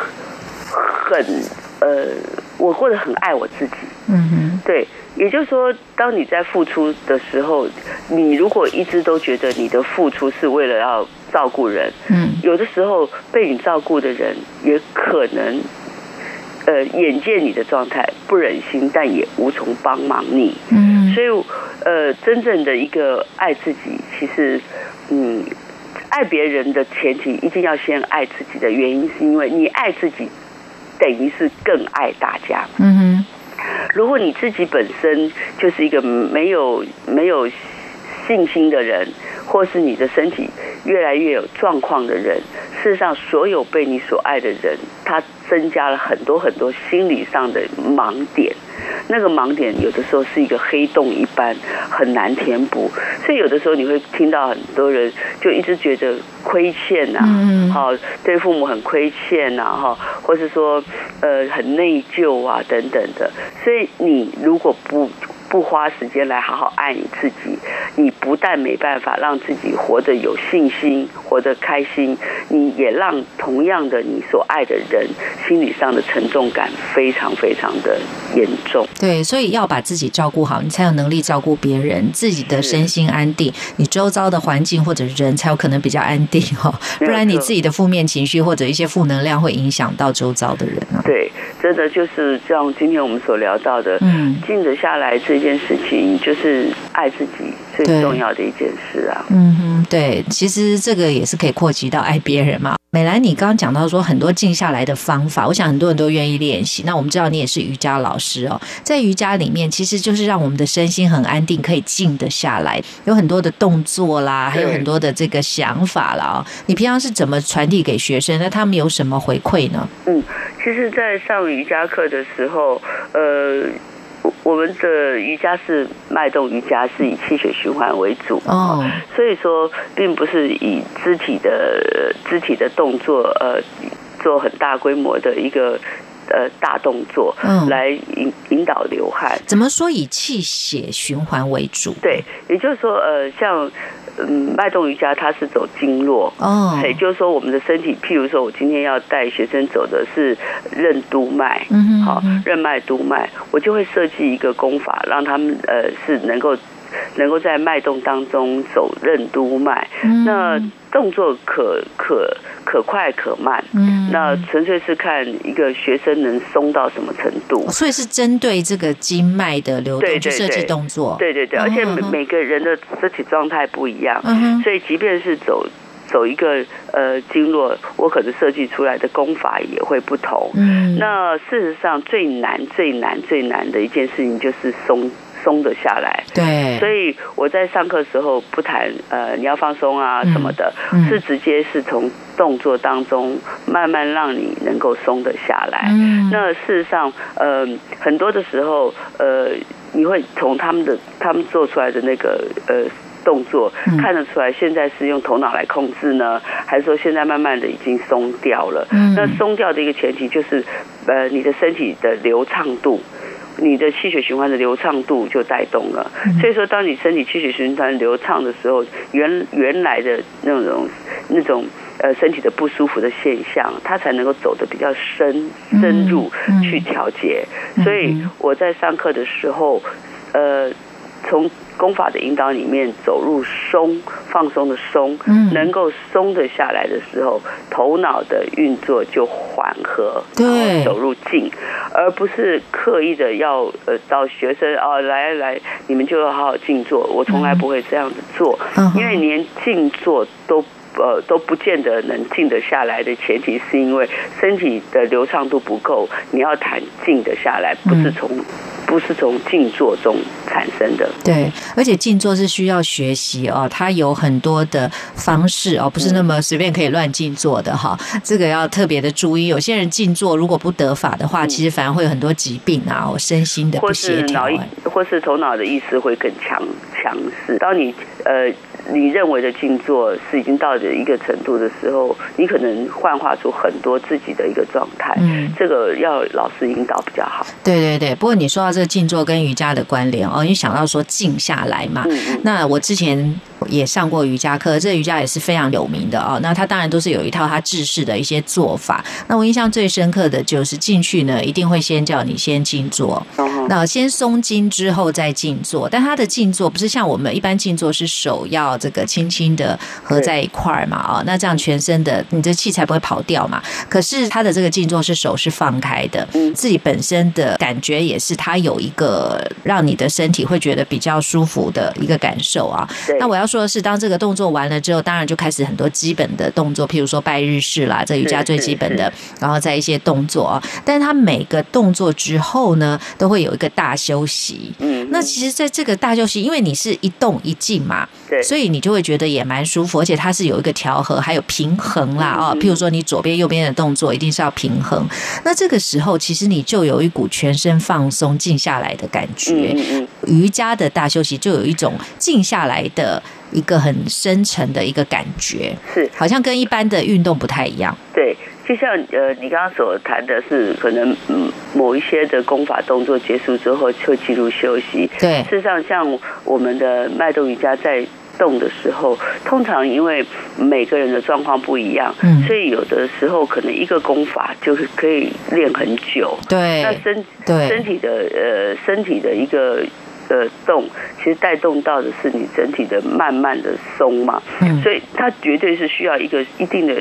很呃，我过得很爱我自己。嗯哼，对，也就是说，当你在付出的时候，你如果一直都觉得你的付出是为了要照顾人，嗯有的时候被你照顾的人也可能，呃，眼见你的状态不忍心，但也无从帮忙你。嗯所以，呃，真正的一个爱自己，其实，嗯，爱别人的前提一定要先爱自己的原因，是因为你爱自己，等于是更爱大家。嗯哼，如果你自己本身就是一个没有没有信心的人，或是你的身体越来越有状况的人，事实上，所有被你所爱的人，他增加了很多很多心理上的盲点。那个盲点有的时候是一个黑洞一般，很难填补。所以有的时候你会听到很多人就一直觉得亏欠呐、嗯嗯好、对父母很亏欠呐、哈，或是说呃很内疚啊等等的。所以你如果不不花时间来好好爱你自己，你不但没办法让自己活得有信心、活得开心，你也让同样的你所爱的人心理上的沉重感非常非常的严重。对，所以要把自己照顾好，你才有能力照顾别人，自己的身心安定，你周遭的环境或者人才有可能比较安定哈。不然你自己的负面情绪或者一些负能量会影响到周遭的人啊。对，真的就是像今天我们所聊到的，嗯，静得下来这件事情，就是爱自己最重要的一件事啊。嗯哼，对，其实这个也是可以扩及到爱别人嘛。美兰，你刚刚讲到说很多静下来的方法，我想很多人都愿意练习。那我们知道你也是瑜伽老师哦，在瑜伽里面，其实就是让我们的身心很安定，可以静得下来。有很多的动作啦，还有很多的这个想法啦。你平常是怎么传递给学生？那他们有什么回馈呢？嗯，其实，在上瑜伽课的时候，呃。我们的瑜伽是脉动瑜伽，是以气血循环为主哦，所以说并不是以肢体的肢体的动作呃做很大规模的一个呃大动作来引引导流汗。怎么说以气血循环为主？对，也就是说呃像。嗯，脉动瑜伽它是走经络。哦，也就是说我们的身体，譬如说我今天要带学生走的是任督脉，嗯好，任脉督脉，我就会设计一个功法，让他们呃是能够能够在脉动当中走任督脉，那动作可可。可快可慢，嗯，那纯粹是看一个学生能松到什么程度，所以是针对这个经脉的流动去设计动作，对对对，而且每每个人的身体状态不一样，所以即便是走走一个呃经络，我可能设计出来的功法也会不同。嗯，那事实上最难最难最难的一件事情就是松。松的下来，对，所以我在上课时候不谈呃你要放松啊什么的，是直接是从动作当中慢慢让你能够松得下来。那事实上，呃，很多的时候，呃，你会从他们的他们做出来的那个呃动作看得出来，现在是用头脑来控制呢，还是说现在慢慢的已经松掉了？那松掉的一个前提就是，呃，你的身体的流畅度。你的气血循环的流畅度就带动了，所以说，当你身体气血循环流畅的时候，原原来的那种那种呃身体的不舒服的现象，它才能够走的比较深深入去调节。所以我在上课的时候，呃，从。功法的引导里面，走入松放松的松，能够松得下来的时候，头脑的运作就缓和，对，走入静，而不是刻意的要呃，到学生哦来来，你们就要好好静坐。我从来不会这样子做，因为连静坐都呃都不见得能静得下来的前提，是因为身体的流畅度不够。你要谈静得下来，不是从。不是从静坐中产生的，对，而且静坐是需要学习哦，它有很多的方式哦，不是那么随便可以乱静坐的哈，这个要特别的注意。有些人静坐如果不得法的话，其实反而会有很多疾病啊，身心的不协调，或是头脑的意识会更强强势。当你呃。你认为的静坐是已经到了一个程度的时候，你可能幻化出很多自己的一个状态。嗯，这个要老师引导比较好。对对对，不过你说到这个静坐跟瑜伽的关联哦，你想到说静下来嘛？嗯那我之前也上过瑜伽课，这瑜伽也是非常有名的哦。那他当然都是有一套他制式的一些做法。那我印象最深刻的就是进去呢，一定会先叫你先静坐。那先松筋之后再静坐，但他的静坐不是像我们一般静坐是手要这个轻轻的合在一块儿嘛？哦，那这样全身的你的气才不会跑掉嘛。可是他的这个静坐是手是放开的，自己本身的感觉也是他有一个让你的身体会觉得比较舒服的一个感受啊。那我要说是，当这个动作完了之后，当然就开始很多基本的动作，譬如说拜日式啦，这瑜伽最基本的，然后在一些动作啊。但是它每个动作之后呢，都会有。一个大休息，嗯，那其实，在这个大休息，因为你是一动一静嘛，对，所以你就会觉得也蛮舒服，而且它是有一个调和，还有平衡啦，哦，譬如说你左边右边的动作一定是要平衡，那这个时候其实你就有一股全身放松、静下来的感觉。嗯嗯瑜伽的大休息就有一种静下来的一个很深沉的一个感觉，是好像跟一般的运动不太一样，对。就像呃，你刚刚所谈的是，可能嗯某一些的功法动作结束之后，就进入休息。对，事实上，像我们的脉动瑜伽在。动的时候，通常因为每个人的状况不一样，嗯。所以有的时候可能一个功法就是可以练很久。对。那身对。身体的呃身体的一个呃动，其实带动到的是你整体的慢慢的松嘛，嗯。所以它绝对是需要一个一定的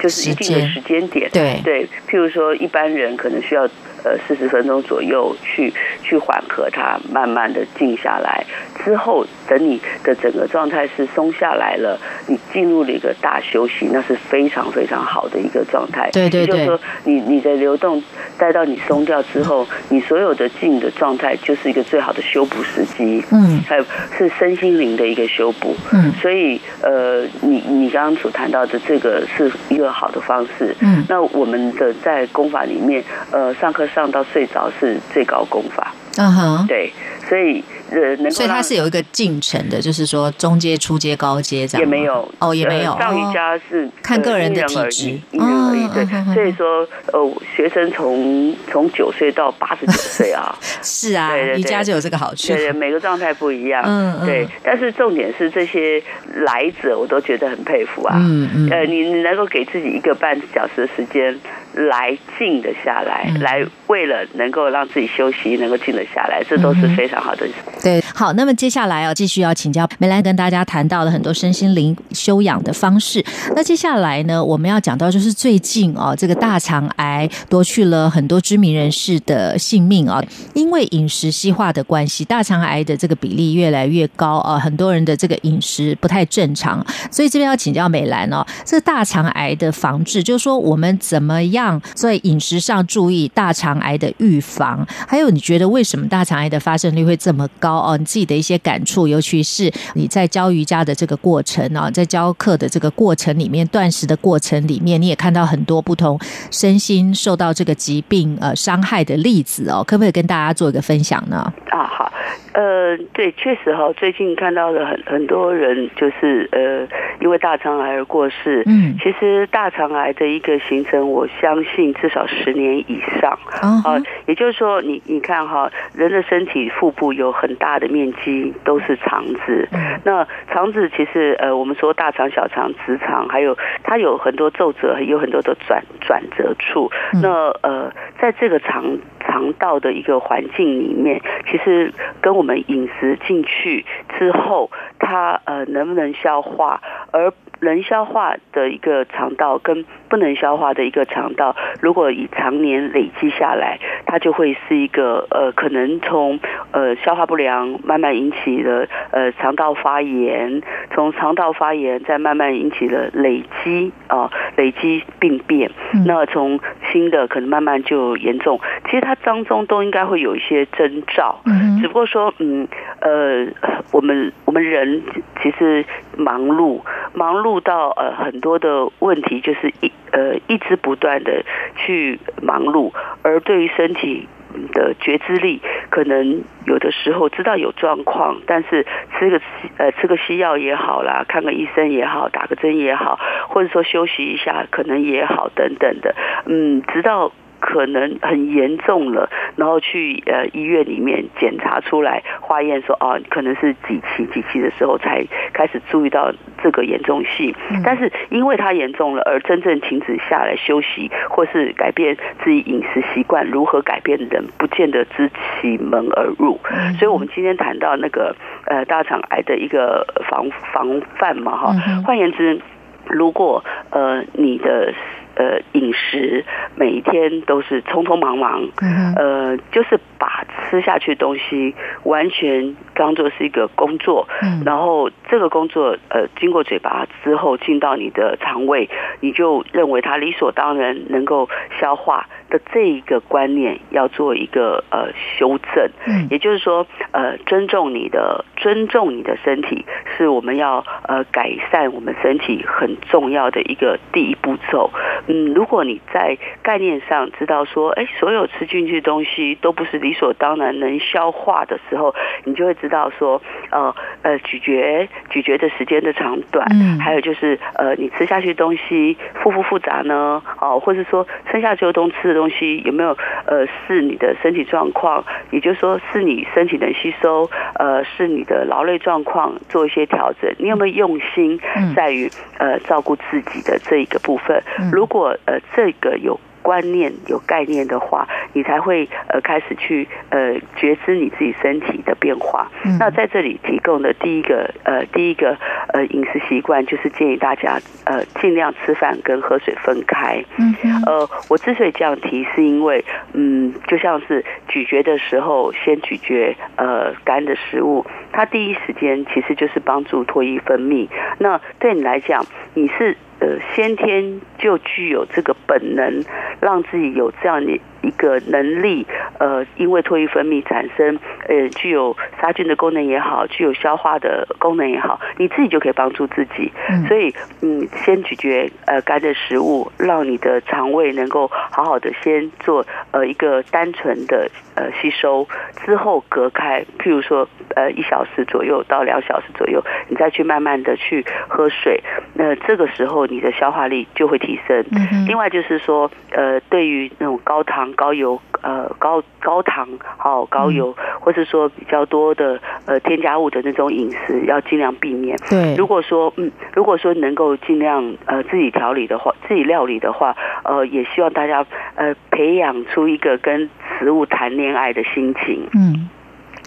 就是一定的时间时间。点。对。对，譬如说一般人可能需要呃四十分钟左右去去缓和它，慢慢的静下来。之后，等你的整个状态是松下来了，你进入了一个大休息，那是非常非常好的一个状态。对对对也就是说你你的流动带到你松掉之后，你所有的静的状态就是一个最好的修补时机。嗯还有是身心灵的一个修补。嗯所以呃，你你刚刚所谈到的这个是一个好的方式。嗯那我们的在功法里面，呃，上课上到睡着是最高功法。嗯哼，对，所以呃，能够所以它是有一个进程的，就是说中阶、初阶、高阶这样也没有哦，也没有呃上瑜哦伽是看个人的体质异因人而异。对所以说呃，学生从从九岁到八十九岁啊，[LAUGHS] 是啊对对，对瑜伽就有这个好处对。对，每个状态不一样。嗯嗯对，但是重点是这些来者，我都觉得很佩服啊。嗯嗯呃，你你能够给自己一个半小时的时间来静得下来，嗯来为了能够让自己休息，能够静得下来，这都是非常好的。对，好，那么接下来哦，继续要请教梅兰跟大家谈到了很多身心灵修养的方式。那接下来呢，我们要讲到就是最近哦，这个大肠癌夺去了很多知名人士的性命啊、因为饮食西化的关系，大肠癌的这个比例越来越高啊、很多人的这个饮食不太正常，所以这边要请教美兰哦，这个大肠癌的防治，就是说我们怎么样在饮食上注意大肠癌的预防，还有你觉得为什么大肠癌的发生率会这么高哦？你自己的一些感触，尤其是你在教瑜伽的这个过程啊，在教课的这个过程里面，断食的过程里面，你也看到很多不同身心受到这个疾病呃伤害的例子哦，可不可以跟大家做一个分享呢？啊，好，呃，对，确实哈，最近看到了很很多人就是呃，因为大肠癌而过世。嗯，其实大肠癌的一个形成，我相信至少十年以上。哦啊，也就是说，你你看哈，人的身体腹部有很大的面积都是肠子。嗯那肠子其实呃，我们说大肠、小肠、直肠，还有它有很多皱褶，有很多的转转折处。嗯那呃，在这个肠肠道的一个环境里面，其实跟我们饮食进去之后，它呃能不能消化，而能消化的一个肠道跟不能消化的一个肠道，如果以常年累积下来，它就会是一个呃，可能从呃消化不良慢慢引起了呃肠道发炎，从肠道发炎再慢慢引起了累积啊、累积病变，那从新的可能慢慢就严重，其实它当中都应该会有一些征兆，嗯只不过说，嗯，呃，我们我们人其实忙碌，忙碌到呃很多的问题就是一呃一直不断的去忙碌，而对于身体的觉知力，可能有的时候知道有状况，但是吃个呃吃个西药也好啦，看个医生也好，打个针也好，或者说休息一下可能也好等等的，嗯，直到。可能很严重了，然后去呃医院里面检查出来，化验说哦，可能是几期几期的时候才开始注意到这个严重性。但是因为它严重了，而真正停止下来休息，或是改变自己饮食习惯，如何改变的人，不见得知其门而入。所以我们今天谈到那个呃大肠癌的一个防防范嘛，哈换言之，如果呃你的呃饮食每一天都是匆匆忙忙，嗯呃，就是把吃下去的东西完全当做是一个工作，嗯。然后这个工作呃经过嘴巴之后进到你的肠胃，你就认为它理所当然能够消化的这一个观念要做一个呃修正，嗯也就是说呃尊重你的尊重你的身体是我们要呃改善我们身体很重要的一个第一步骤。嗯，如果你在概念上知道说，哎，所有吃进去的东西都不是理所当然能消化的时候，你就会知道说，呃呃，咀嚼咀嚼的时间的长短，嗯还有就是呃，你吃下去的东西复不复杂呢？哦，或者说吃下去的东吃的东东西有没有呃是你的身体状况，也就是说是你身体能吸收，呃是你的劳累状况做一些调整，你有没有用心在于呃照顾自己的这一个部分？如果呃这个有。观念有概念的话，你才会呃开始去呃觉知你自己身体的变化。那在这里提供的第一个呃第一个呃饮食习惯，就是建议大家呃尽量吃饭跟喝水分开。嗯呃，我之所以这样提，是因为嗯，就像是咀嚼的时候，先咀嚼呃干的食物，它第一时间其实就是帮助唾液分泌。那对你来讲，你是。呃，先天就具有这个本能，让自己有这样的。一个能力，呃，因为唾液分泌产生，呃，具有杀菌的功能也好，具有消化的功能也好，你自己就可以帮助自己。所以，嗯，先咀嚼呃干的食物，让你的肠胃能够好好的先做呃一个单纯的呃吸收，之后隔开，譬如说呃一小时左右到两小时左右，你再去慢慢的去喝水，那这个时候你的消化力就会提升。另外就是说，呃，对于那种高糖。高油呃高高糖好高油，或是说比较多的呃添加物的那种饮食，要尽量避免。对，如果说嗯，如果说能够尽量呃自己调理的话，自己料理的话，呃，也希望大家呃培养出一个跟食物谈恋爱的心情。嗯，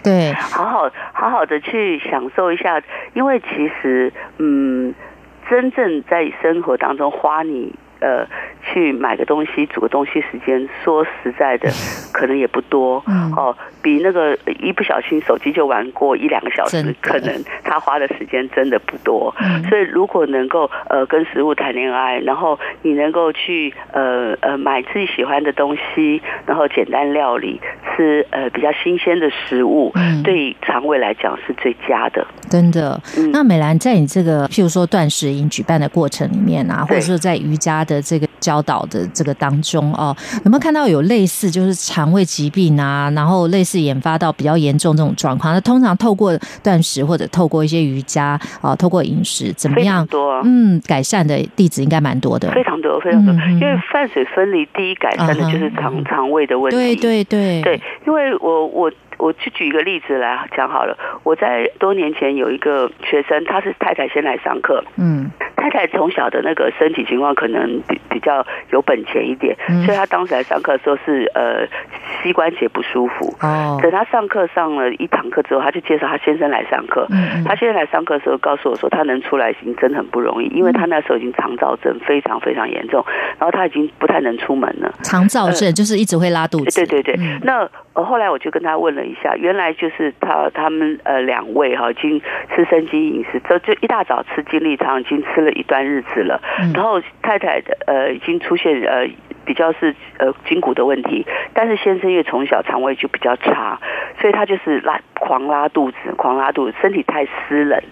对，好好好好的去享受一下，因为其实嗯，真正在生活当中花你。呃，去买个东西、煮个东西，时间说实在的，[LAUGHS] 可能也不多嗯哦。比那个一不小心手机就玩过一两个小时，可能他花的时间真的不多。所以，如果能够呃跟食物谈恋爱，然后你能够去呃呃买自己喜欢的东西，然后简单料理，吃呃比较新鲜的食物，对肠胃来讲是最佳的。真的。那美兰在你这个譬如说断食营举办的过程里面啊，或者说在瑜伽。的这个教导的这个当中哦，有没有看到有类似就是肠胃疾病啊，然后类似研发到比较严重这种状况？那通常透过断食或者透过一些瑜伽啊，透过饮食怎么样？多嗯，改善的例子应该蛮多的，非常多非常多。因为饭水分离，第一改善的就是肠肠胃的问题。对对对对，因为我我我去举一个例子来讲好了。我在多年前有一个学生，他是太太先来上课，嗯。太太从小的那个身体情况可能比比较有本钱一点，所以他当时来上课的时候是呃膝关节不舒服。哦。等他上课上了一堂课之后，他就介绍他先生来上课。嗯他先生来上课的时候告诉我说，他能出来已经真的很不容易，因为他那时候已经肠燥症非常非常严重，然后他已经不太能出门了。肠燥症就是一直会拉肚子。对对对。那后来我就跟他问了一下，原来就是他他们呃两位哈已经吃生津饮食，就就一大早吃金利汤，已经吃了。一段日子了，然后太太呃已经出现呃比较是呃筋骨的问题，但是先生因为从小肠胃就比较差，所以他就是拉狂拉肚子，狂拉肚子，身体太湿冷，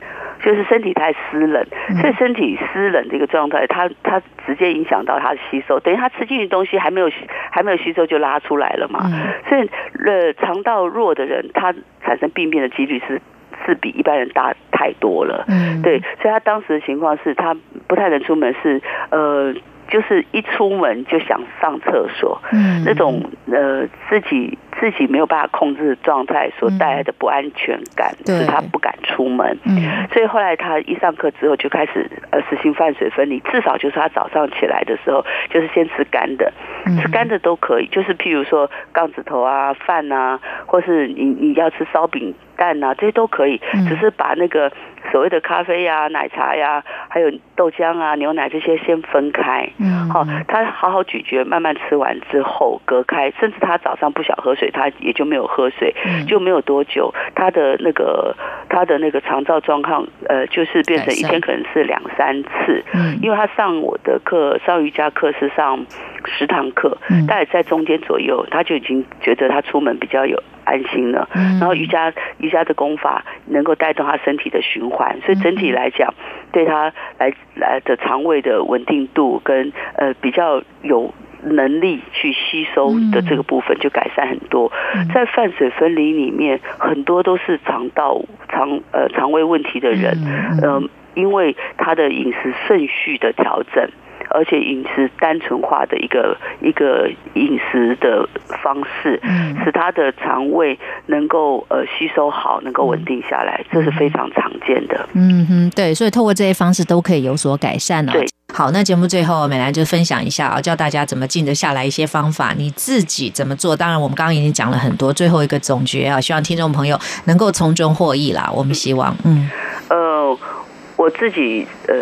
就是身体太湿冷，所以身体湿冷这个状态，他他直接影响到他的吸收，等于他吃进去东西还没有还没有吸收就拉出来了嘛，所以呃肠道弱的人，他产生病变的几率是。是比一般人大太多了，嗯，对，所以他当时的情况是他不太能出门，是呃，就是一出门就想上厕所，嗯，那种呃自己自己没有办法控制的状态所带来的不安全感，使他不敢出门，嗯，所以后来他一上课之后就开始呃实行饭水分离，至少就是他早上起来的时候就是先吃干的，吃干的都可以，就是譬如说杠子头啊饭啊，或是你你要吃烧饼。蛋啊，这些都可以，只是把那个所谓的咖啡呀、奶茶呀，还有豆浆啊、牛奶这些先分开。嗯，好，他好好咀嚼，慢慢吃完之后隔开，甚至他早上不想喝水，他也就没有喝水，就没有多久，他的那个他的那个肠道状况，呃，就是变成一天可能是两三次。嗯，因为他上我的课，上瑜伽课是上十堂课，大概在中间左右，他就已经觉得他出门比较有。安心了，然后瑜伽瑜伽的功法能够带动他身体的循环，所以整体来讲，对他来来的肠胃的稳定度跟呃比较有能力去吸收的这个部分就改善很多。在饭水分离里面，很多都是肠道肠呃肠胃问题的人，嗯，因为他的饮食顺序的调整。而且饮食单纯化的一个一个饮食的方式，嗯使他的肠胃能够呃吸收好，能够稳定下来，这是非常常见的。嗯哼，对，所以透过这些方式都可以有所改善呢。对，好，那节目最后美兰就分享一下啊，教大家怎么静得下来一些方法，你自己怎么做？当然，我们刚刚已经讲了很多，最后一个总结啊，希望听众朋友能够从中获益啦。我们希望，嗯，呃，我自己呃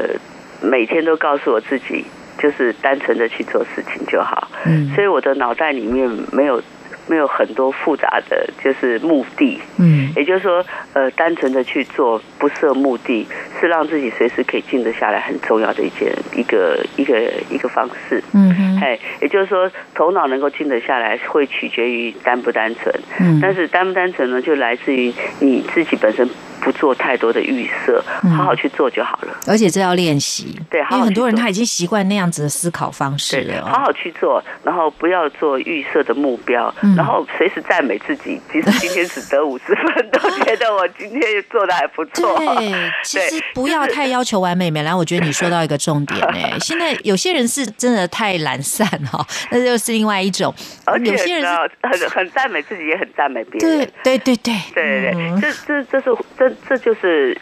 每天都告诉我自己，就是单纯的去做事情就好。嗯，所以我的脑袋里面没有。没有很多复杂的就是目的，嗯，也就是说，呃，单纯的去做不设目的，是让自己随时可以静得下来很重要的一件一个一个一个方式，嗯哼，哎，也就是说，头脑能够静得下来，会取决于单不单纯，嗯，但是单不单纯呢，就来自于你自己本身。不做太多的预设，好好去做就好了。而且这要练习，对，因为很多人他已经习惯那样子的思考方式了。好好去做，然后不要做预设的目标，然后随时赞美自己。即使今天只得五十分，都觉得我今天做的还不错。对，[LAUGHS] 其实不要太要求完美。美兰，我觉得你说到一个重点哎，[LAUGHS] 现在有些人是真的太懒散哈，[LAUGHS] 那就是另外一种。而且有些人很很赞美自己，也很赞美别人。对对对对对对对，这这这是这。这就是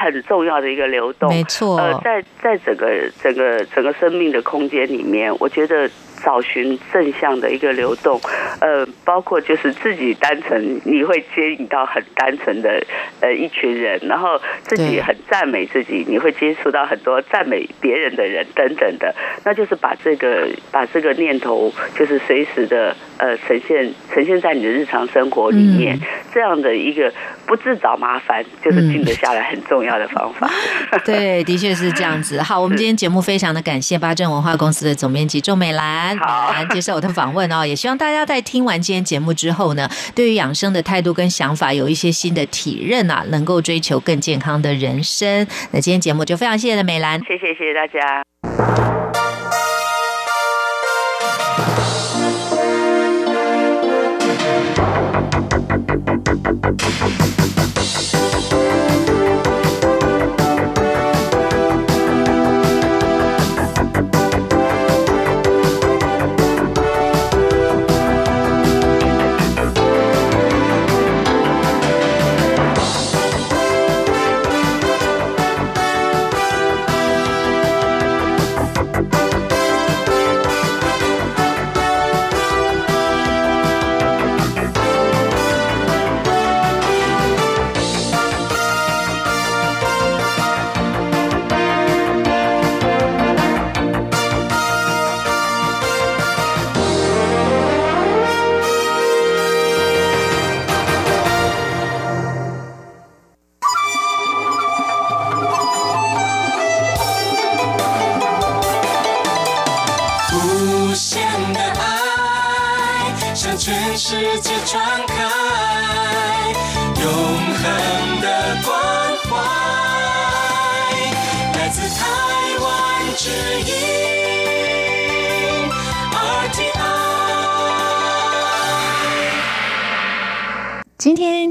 很重要的一个流动，没错。呃，在在整个整个整个生命的空间里面，我觉得。找寻正向的一个流动，呃，包括就是自己单纯，你会接引到很单纯的呃一群人，然后自己很赞美自己，你会接触到很多赞美别人的人等等的，那就是把这个把这个念头，就是随时的呃呈现呈现在你的日常生活里面，这样的一个不自找麻烦，就是静得下来很重要的方法。[LAUGHS] [LAUGHS] 对，的确是这样子。好，我们今天节目非常的感谢八正文化公司的总编辑周美兰。好，[LAUGHS] 接受我的访问哦，[LAUGHS] 也希望大家在听完今天节目之后呢，对于养生的态度跟想法有一些新的体认啊，能够追求更健康的人生。那今天节目就非常谢谢美兰，谢谢谢谢大家。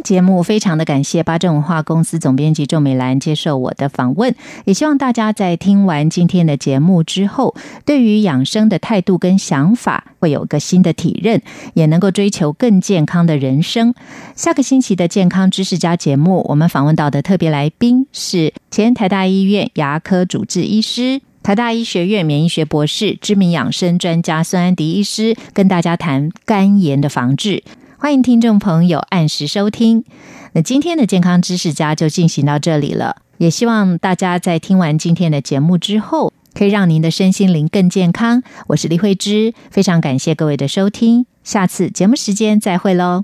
节目非常的感谢八正文化公司总编辑周美兰接受我的访问，也希望大家在听完今天的节目之后，对于养生的态度跟想法会有个新的体认，也能够追求更健康的人生。下个星期的健康知识家节目，我们访问到的特别来宾是前台大医院牙科主治医师、台大医学院免疫学博士、知名养生专家孙安迪医师，跟大家谈肝炎的防治。欢迎听众朋友按时收听。那今天的健康知识家就进行到这里了，也希望大家在听完今天的节目之后，可以让您的身心灵更健康。我是李慧芝，非常感谢各位的收听，下次节目时间再会喽。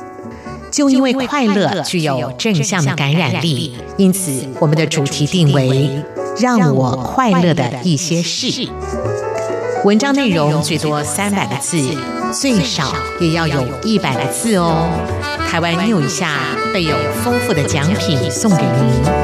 就因为快乐具有正向的感染力，因此我们的主题定为“让我快乐的一些事”。文章内容最多三百个字，最少也要有一百个字哦。台湾 new 一下备有丰富的奖品送给您。